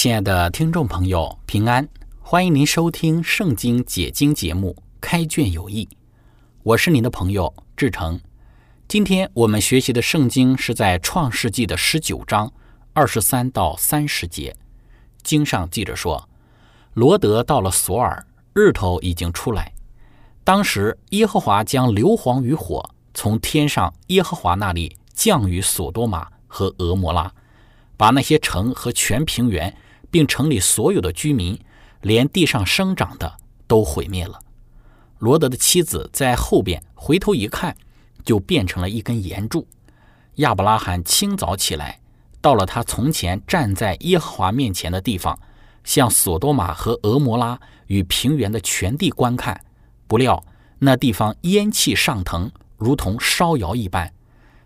亲爱的听众朋友，平安！欢迎您收听《圣经解经》节目《开卷有益》，我是您的朋友志成。今天我们学习的圣经是在《创世纪》的十九章二十三到三十节。经上记着说，罗德到了索尔，日头已经出来。当时耶和华将硫磺与火从天上耶和华那里降于索多玛和俄摩拉，把那些城和全平原。并城里所有的居民，连地上生长的都毁灭了。罗德的妻子在后边回头一看，就变成了一根岩柱。亚伯拉罕清早起来，到了他从前站在耶和华面前的地方，向索多玛和俄摩拉与平原的全地观看。不料那地方烟气上腾，如同烧窑一般。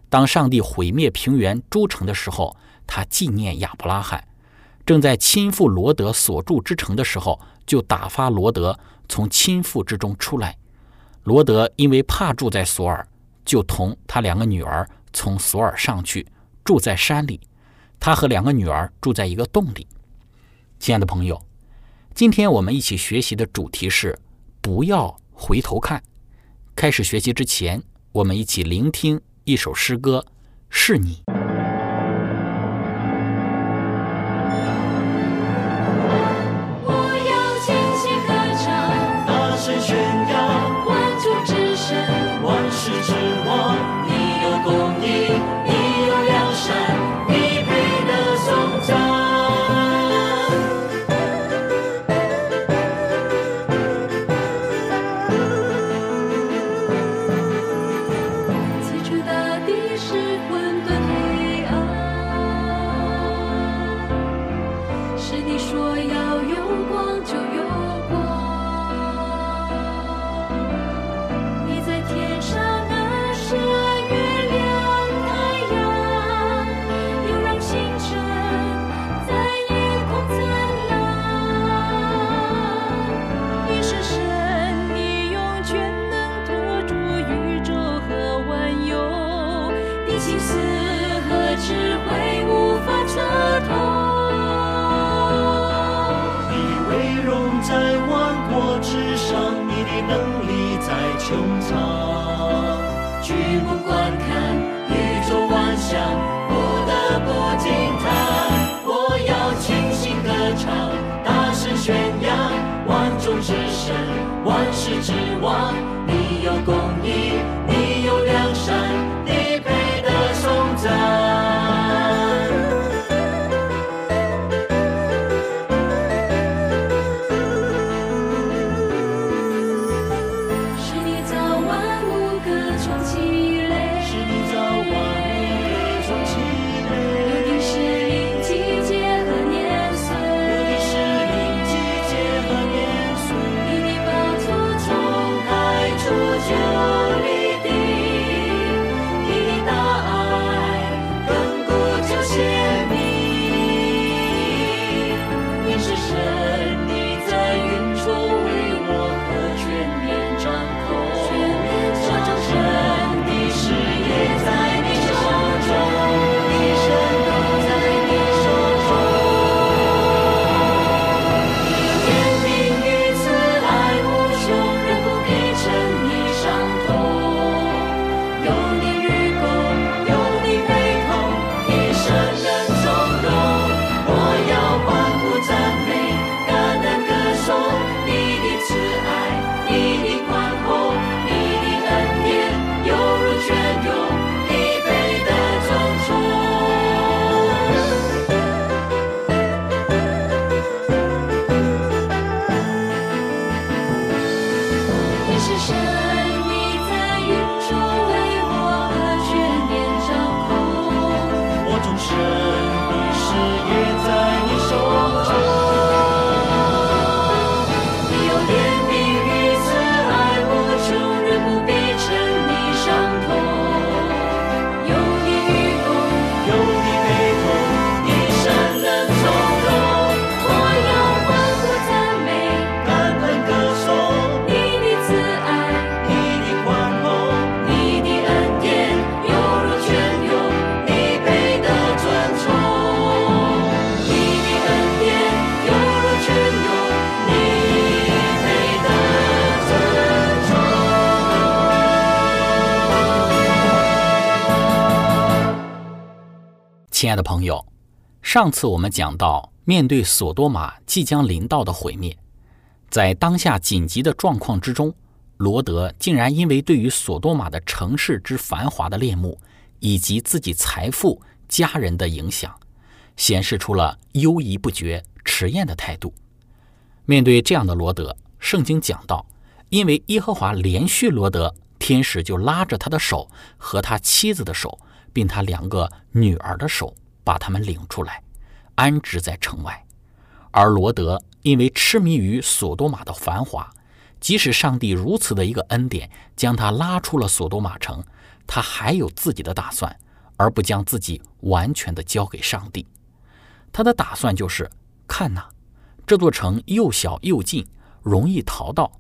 当上帝毁灭平原诸城的时候，他纪念亚伯拉罕。正在亲父罗德所住之城的时候，就打发罗德从亲父之中出来。罗德因为怕住在索尔，就同他两个女儿从索尔上去，住在山里。他和两个女儿住在一个洞里。亲爱的朋友，今天我们一起学习的主题是不要回头看。开始学习之前，我们一起聆听一首诗歌，是你。中藏举目观看宇宙万象，不得不惊叹。我要倾心歌唱，大声宣扬万众之声，万世之王。是谁？亲爱的朋友，上次我们讲到，面对索多玛即将临到的毁灭，在当下紧急的状况之中，罗德竟然因为对于索多玛的城市之繁华的恋慕，以及自己财富、家人的影响，显示出了犹疑不决、迟延的态度。面对这样的罗德，圣经讲到，因为耶和华连续罗德，天使就拉着他的手和他妻子的手。并他两个女儿的手，把他们领出来，安置在城外。而罗德因为痴迷于索多玛的繁华，即使上帝如此的一个恩典，将他拉出了索多玛城，他还有自己的打算，而不将自己完全的交给上帝。他的打算就是：看呐，这座城又小又近，容易逃到，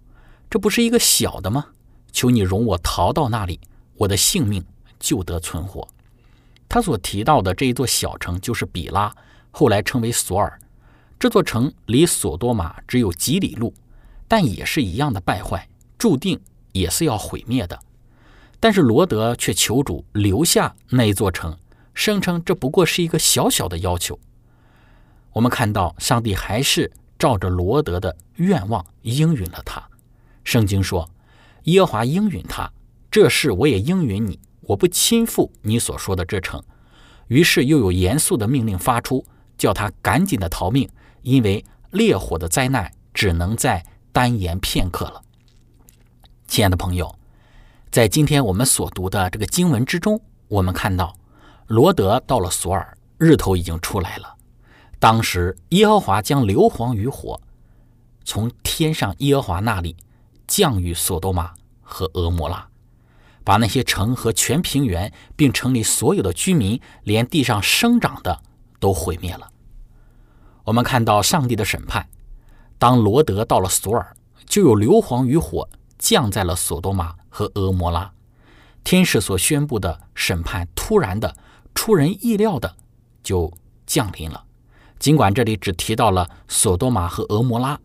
这不是一个小的吗？求你容我逃到那里，我的性命就得存活。他所提到的这一座小城就是比拉，后来称为索尔。这座城离索多玛只有几里路，但也是一样的败坏，注定也是要毁灭的。但是罗德却求主留下那一座城，声称这不过是一个小小的要求。我们看到上帝还是照着罗德的愿望应允了他。圣经说：“耶和华应允他，这事我也应允你。”我不亲赴你所说的这城，于是又有严肃的命令发出，叫他赶紧的逃命，因为烈火的灾难只能在单言片刻了。亲爱的朋友，在今天我们所读的这个经文之中，我们看到罗德到了索尔，日头已经出来了。当时耶和华将硫磺与火从天上耶和华那里降于索多玛和俄摩拉。把那些城和全平原，并城里所有的居民，连地上生长的都毁灭了。我们看到上帝的审判。当罗德到了索尔，就有硫磺与火降在了索多玛和俄摩拉。天使所宣布的审判，突然的、出人意料的就降临了。尽管这里只提到了索多玛和俄摩拉，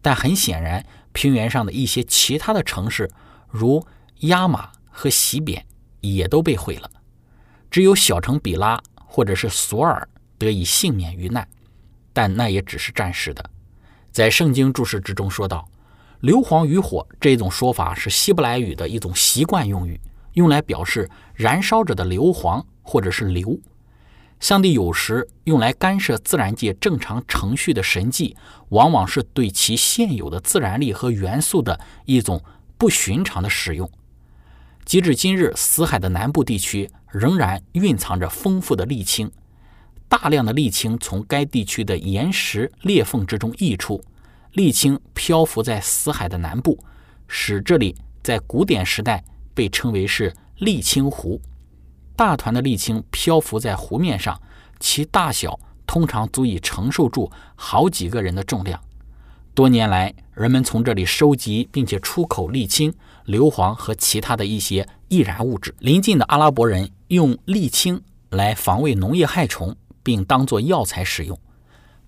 但很显然，平原上的一些其他的城市，如亚玛。和洗匾也都被毁了，只有小城比拉或者是索尔得以幸免于难，但那也只是暂时的。在圣经注释之中说道，硫磺与火这种说法是希伯来语的一种习惯用语，用来表示燃烧着的硫磺或者是硫。上帝有时用来干涉自然界正常程序的神迹，往往是对其现有的自然力和元素的一种不寻常的使用。截至今日，死海的南部地区仍然蕴藏着丰富的沥青，大量的沥青从该地区的岩石裂缝之中溢出，沥青漂浮在死海的南部，使这里在古典时代被称为是沥青湖。大团的沥青漂浮在湖面上，其大小通常足以承受住好几个人的重量。多年来，人们从这里收集并且出口沥青。硫磺和其他的一些易燃物质。邻近的阿拉伯人用沥青来防卫农业害虫，并当作药材使用。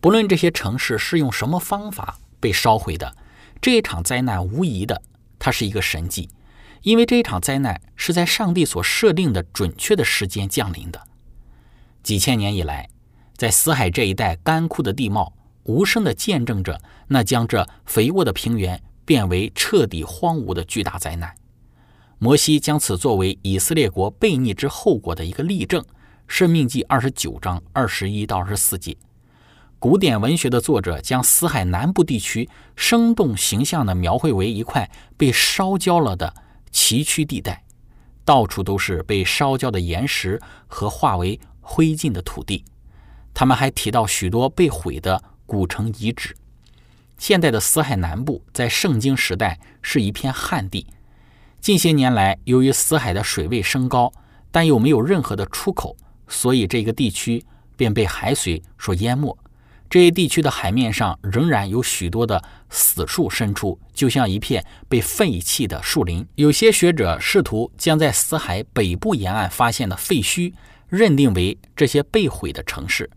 不论这些城市是用什么方法被烧毁的，这一场灾难无疑的，它是一个神迹，因为这一场灾难是在上帝所设定的准确的时间降临的。几千年以来，在死海这一带干枯的地貌，无声地见证着那将这肥沃的平原。变为彻底荒芜的巨大灾难。摩西将此作为以色列国悖逆之后果的一个例证，《生命记》二十九章二十一到二十四节。古典文学的作者将死海南部地区生动形象地描绘为一块被烧焦了的崎岖地带，到处都是被烧焦的岩石和化为灰烬的土地。他们还提到许多被毁的古城遗址。现在的死海南部在圣经时代是一片旱地。近些年来，由于死海的水位升高，但又没有任何的出口，所以这个地区便被海水所淹没。这一地区的海面上仍然有许多的死树伸出，就像一片被废弃的树林。有些学者试图将在死海北部沿岸发现的废墟认定为这些被毁的城市，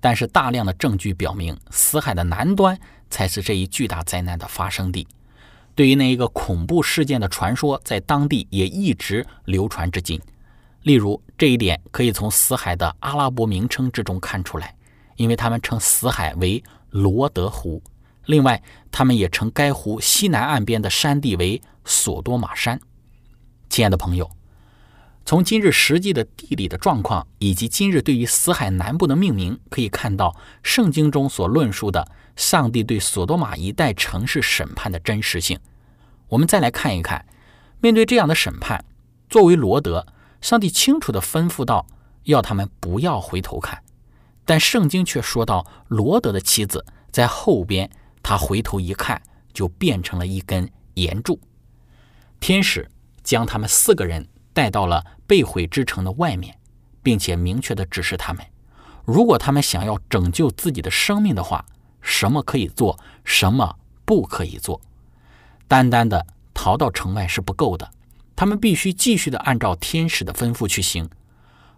但是大量的证据表明，死海的南端才是这一巨大灾难的发生地。对于那一个恐怖事件的传说，在当地也一直流传至今。例如，这一点可以从死海的阿拉伯名称之中看出来。因为他们称死海为罗德湖，另外，他们也称该湖西南岸边的山地为索多玛山。亲爱的朋友，从今日实际的地理的状况，以及今日对于死海南部的命名，可以看到圣经中所论述的上帝对索多玛一带城市审判的真实性。我们再来看一看，面对这样的审判，作为罗德，上帝清楚地吩咐道，要他们不要回头看。但圣经却说到，罗德的妻子在后边，他回头一看，就变成了一根岩柱。天使将他们四个人带到了被毁之城的外面，并且明确的指示他们：如果他们想要拯救自己的生命的话，什么可以做，什么不可以做。单单的逃到城外是不够的，他们必须继续的按照天使的吩咐去行。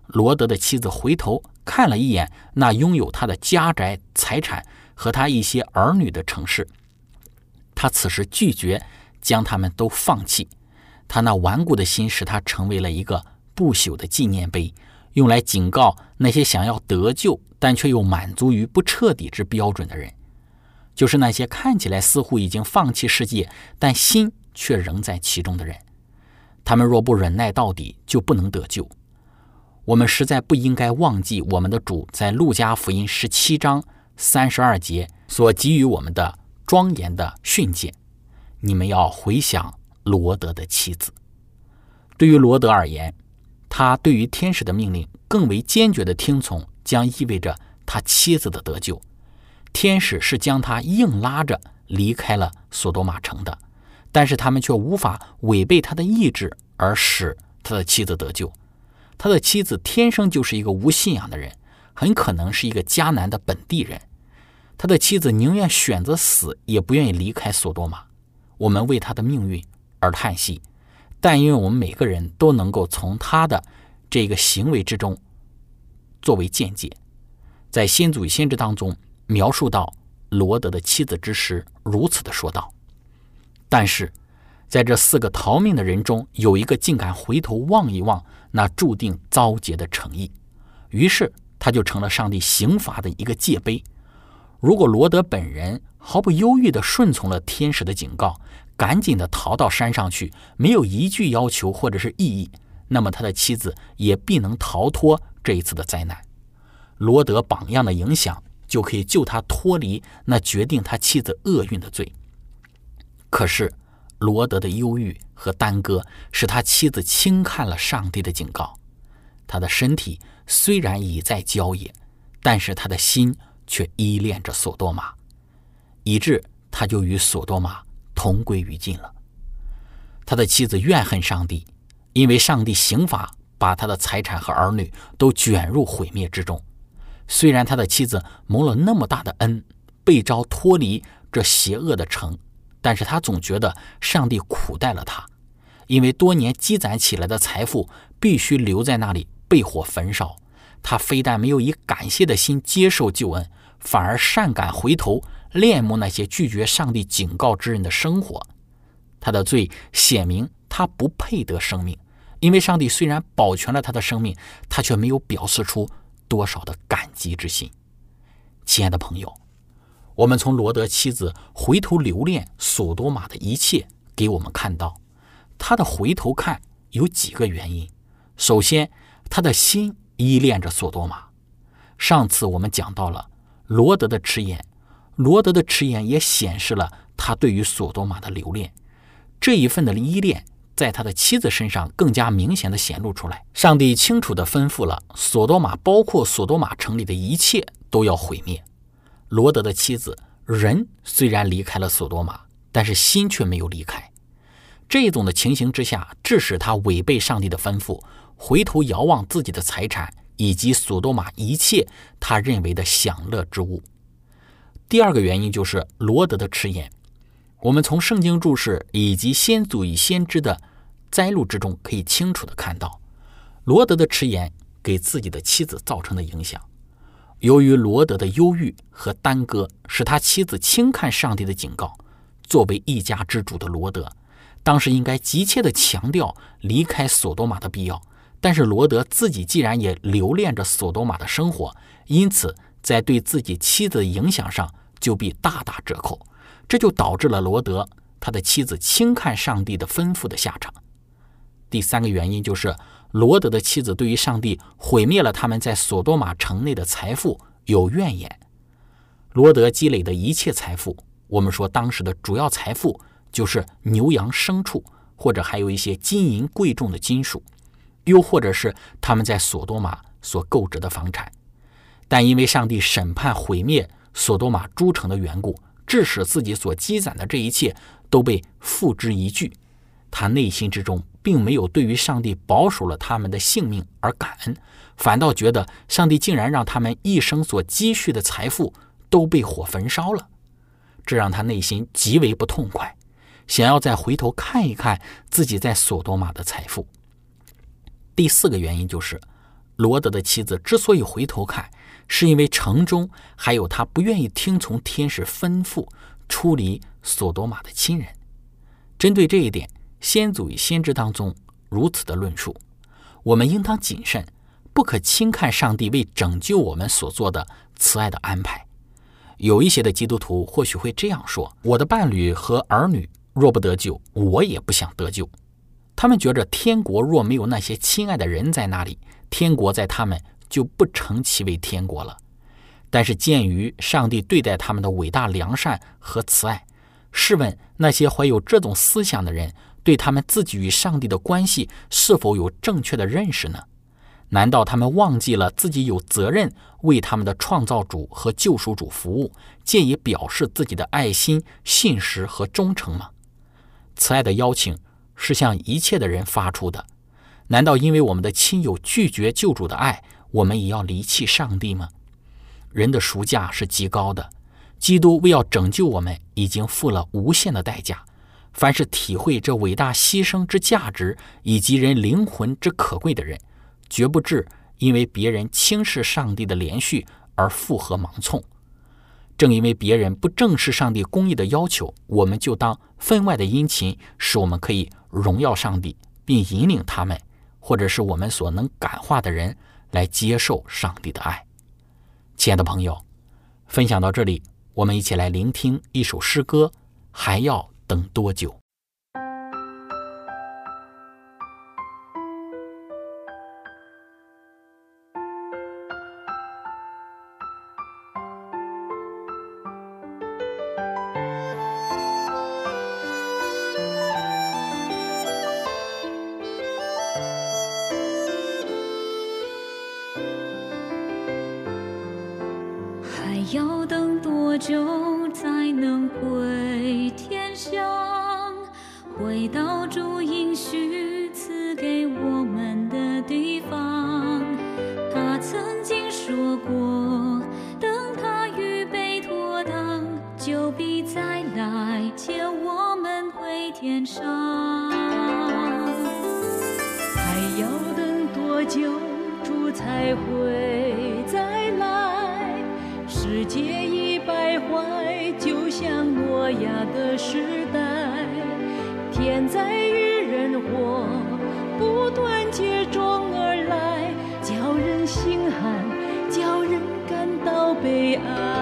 罗德的妻子回头看了一眼那拥有他的家宅、财产和他一些儿女的城市，他此时拒绝将他们都放弃。他那顽固的心使他成为了一个不朽的纪念碑，用来警告那些想要得救但却又满足于不彻底之标准的人，就是那些看起来似乎已经放弃世界，但心却仍在其中的人。他们若不忍耐到底，就不能得救。我们实在不应该忘记我们的主在路加福音十七章三十二节所给予我们的庄严的训诫。你们要回想罗德的妻子。对于罗德而言，他对于天使的命令更为坚决的听从，将意味着他妻子的得救。天使是将他硬拉着离开了索多玛城的，但是他们却无法违背他的意志而使他的妻子得救。他的妻子天生就是一个无信仰的人，很可能是一个迦南的本地人。他的妻子宁愿选择死，也不愿意离开索多玛。我们为他的命运而叹息，但因为我们每个人都能够从他的这个行为之中作为见解，在先祖与先知当中描述到罗德的妻子之时，如此的说道。但是。在这四个逃命的人中，有一个竟敢回头望一望那注定遭劫的诚意，于是他就成了上帝刑罚的一个界碑。如果罗德本人毫不犹豫地顺从了天使的警告，赶紧地逃到山上去，没有一句要求或者是异议，那么他的妻子也必能逃脱这一次的灾难。罗德榜样的影响就可以救他脱离那决定他妻子厄运的罪。可是。罗德的忧郁和耽搁，使他妻子轻看了上帝的警告。他的身体虽然已在郊野，但是他的心却依恋着索多玛，以致他就与索多玛同归于尽了。他的妻子怨恨上帝，因为上帝刑罚把他的财产和儿女都卷入毁灭之中。虽然他的妻子蒙了那么大的恩，被召脱离这邪恶的城。但是他总觉得上帝苦待了他，因为多年积攒起来的财富必须留在那里被火焚烧。他非但没有以感谢的心接受救恩，反而善感回头恋慕那些拒绝上帝警告之人的生活。他的罪显明他不配得生命，因为上帝虽然保全了他的生命，他却没有表示出多少的感激之心。亲爱的朋友。我们从罗德妻子回头留恋索多玛的一切，给我们看到，他的回头看有几个原因。首先，他的心依恋着索多玛。上次我们讲到了罗德的迟延，罗德的迟延也显示了他对于索多玛的留恋。这一份的依恋，在他的妻子身上更加明显的显露出来。上帝清楚地吩咐了索多玛，包括索多玛城里的一切都要毁灭。罗德的妻子人虽然离开了索多玛，但是心却没有离开。这种的情形之下，致使他违背上帝的吩咐，回头遥望自己的财产以及索多玛一切他认为的享乐之物。第二个原因就是罗德的迟延。我们从圣经注释以及先祖与先知的摘录之中，可以清楚的看到，罗德的迟延给自己的妻子造成的影响。由于罗德的忧郁和耽搁，使他妻子轻看上帝的警告。作为一家之主的罗德，当时应该急切地强调离开索多玛的必要。但是罗德自己既然也留恋着索多玛的生活，因此在对自己妻子的影响上就必大打折扣。这就导致了罗德他的妻子轻看上帝的吩咐的下场。第三个原因就是。罗德的妻子对于上帝毁灭了他们在索多玛城内的财富有怨言。罗德积累的一切财富，我们说当时的主要财富就是牛羊牲畜，或者还有一些金银贵重的金属，又或者是他们在索多玛所购置的房产。但因为上帝审判毁灭索多玛诸城的缘故，致使自己所积攒的这一切都被付之一炬。他内心之中。并没有对于上帝保守了他们的性命而感恩，反倒觉得上帝竟然让他们一生所积蓄的财富都被火焚烧了，这让他内心极为不痛快，想要再回头看一看自己在索多玛的财富。第四个原因就是，罗德的妻子之所以回头看，是因为城中还有他不愿意听从天使吩咐出离索多玛的亲人。针对这一点。先祖与先知当中如此的论述，我们应当谨慎，不可轻看上帝为拯救我们所做的慈爱的安排。有一些的基督徒或许会这样说：“我的伴侣和儿女若不得救，我也不想得救。”他们觉着天国若没有那些亲爱的人在那里，天国在他们就不成其为天国了。但是鉴于上帝对待他们的伟大良善和慈爱，试问那些怀有这种思想的人？对他们自己与上帝的关系是否有正确的认识呢？难道他们忘记了自己有责任为他们的创造主和救赎主服务，借以表示自己的爱心、信实和忠诚吗？慈爱的邀请是向一切的人发出的。难道因为我们的亲友拒绝救主的爱，我们也要离弃上帝吗？人的赎价是极高的，基督为要拯救我们，已经付了无限的代价。凡是体会这伟大牺牲之价值以及人灵魂之可贵的人，绝不至因为别人轻视上帝的连续而附和盲从。正因为别人不正视上帝公义的要求，我们就当分外的殷勤，使我们可以荣耀上帝，并引领他们，或者是我们所能感化的人来接受上帝的爱。亲爱的朋友，分享到这里，我们一起来聆听一首诗歌，还要。等多久？像诺亚的时代。天灾与人祸不断接踵而来，叫人心寒，叫人感到悲哀。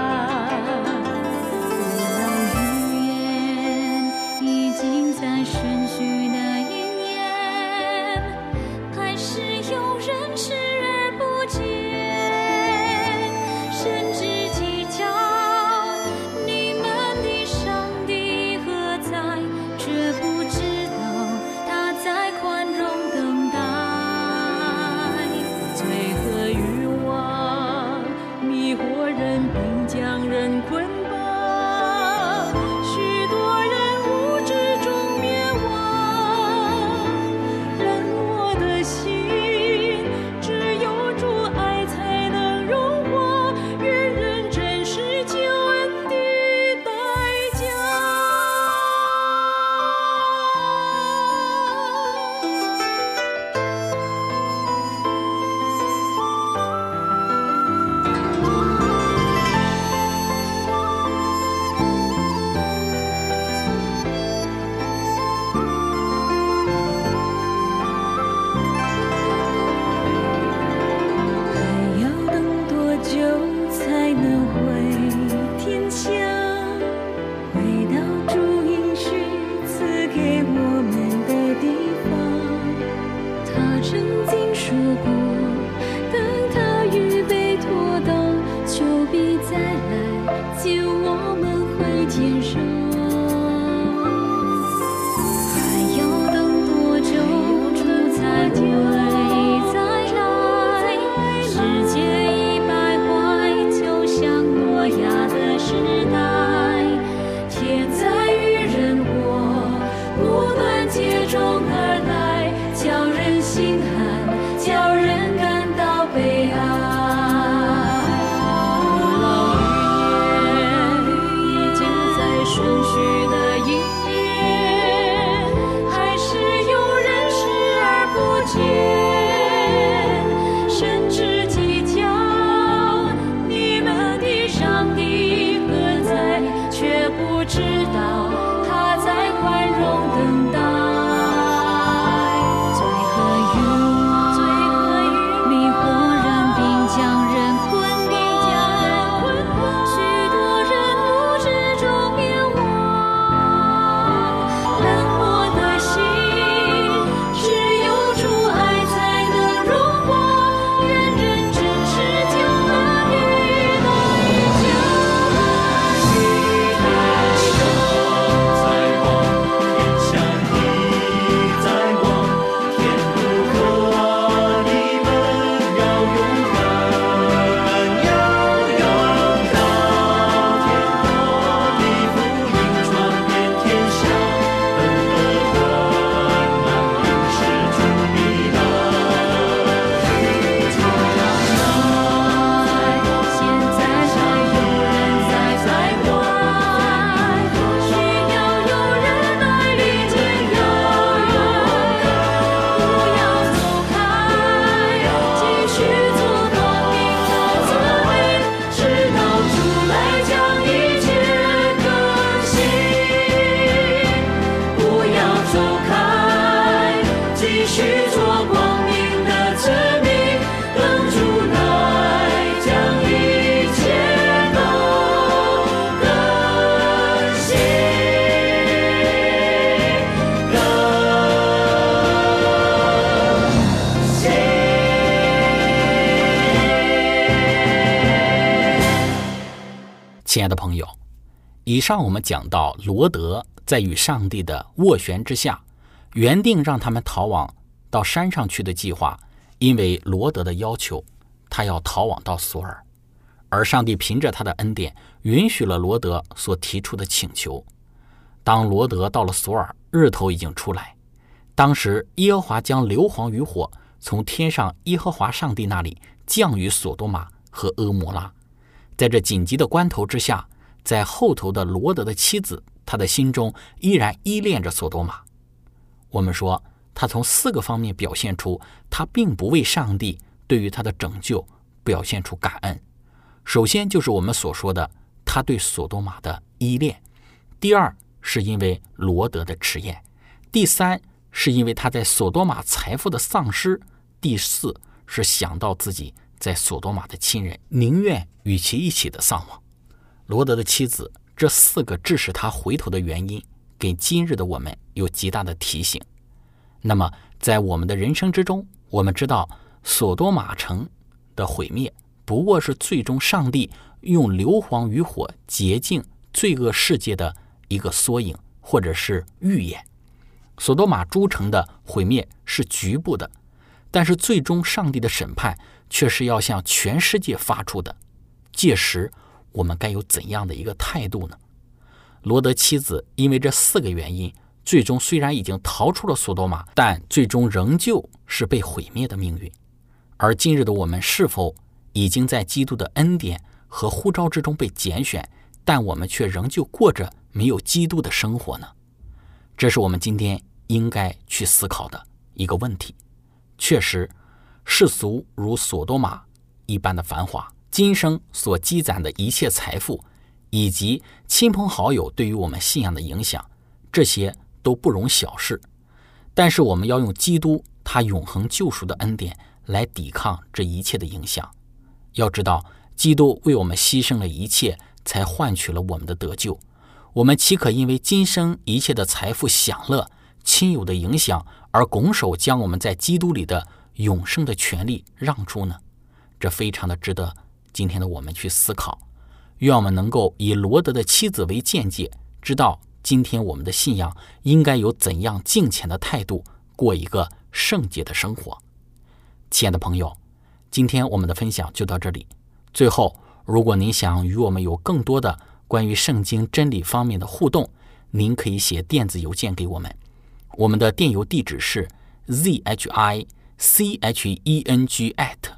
上我们讲到罗德在与上帝的斡旋之下，原定让他们逃往到山上去的计划，因为罗德的要求，他要逃往到索尔，而上帝凭着他的恩典，允许了罗德所提出的请求。当罗德到了索尔，日头已经出来。当时耶和华将硫磺与火从天上耶和华上帝那里降于索多玛和阿摩拉。在这紧急的关头之下，在后头的罗德的妻子，她的心中依然依恋着索多玛。我们说，他从四个方面表现出他并不为上帝对于他的拯救表现出感恩。首先就是我们所说的他对索多玛的依恋；第二是因为罗德的迟延；第三是因为他在索多玛财富的丧失；第四是想到自己在索多玛的亲人，宁愿与其一起的丧亡。罗德的妻子这四个致使他回头的原因，给今日的我们有极大的提醒。那么，在我们的人生之中，我们知道索多玛城的毁灭不过是最终上帝用硫磺与火洁净罪恶世界的一个缩影，或者是预演。索多玛诸城的毁灭是局部的，但是最终上帝的审判却是要向全世界发出的。届时，我们该有怎样的一个态度呢？罗德妻子因为这四个原因，最终虽然已经逃出了索多玛，但最终仍旧是被毁灭的命运。而今日的我们，是否已经在基督的恩典和呼召之中被拣选，但我们却仍旧过着没有基督的生活呢？这是我们今天应该去思考的一个问题。确实，世俗如索多玛一般的繁华，今生所积攒的一切财富，以及亲朋好友对于我们信仰的影响，这些都不容小视。但是，我们要用基督他永恒救赎的恩典来抵抗这一切的影响。要知道，基督为我们牺牲了一切，才换取了我们的得救。我们岂可因为今生一切的财富、享乐、亲友的影响，而拱手将我们在基督里的永生的权利让出呢？这非常的值得今天的我们去思考。愿我们能够以罗德的妻子为鉴戒，知道今天我们的信仰应该有怎样敬虔的态度，过一个圣洁的生活。亲爱的朋友，今天我们的分享就到这里。最后，如果您想与我们有更多的关于圣经真理方面的互动，您可以写电子邮件给我们。我们的电邮地址是 z h i c h e n g at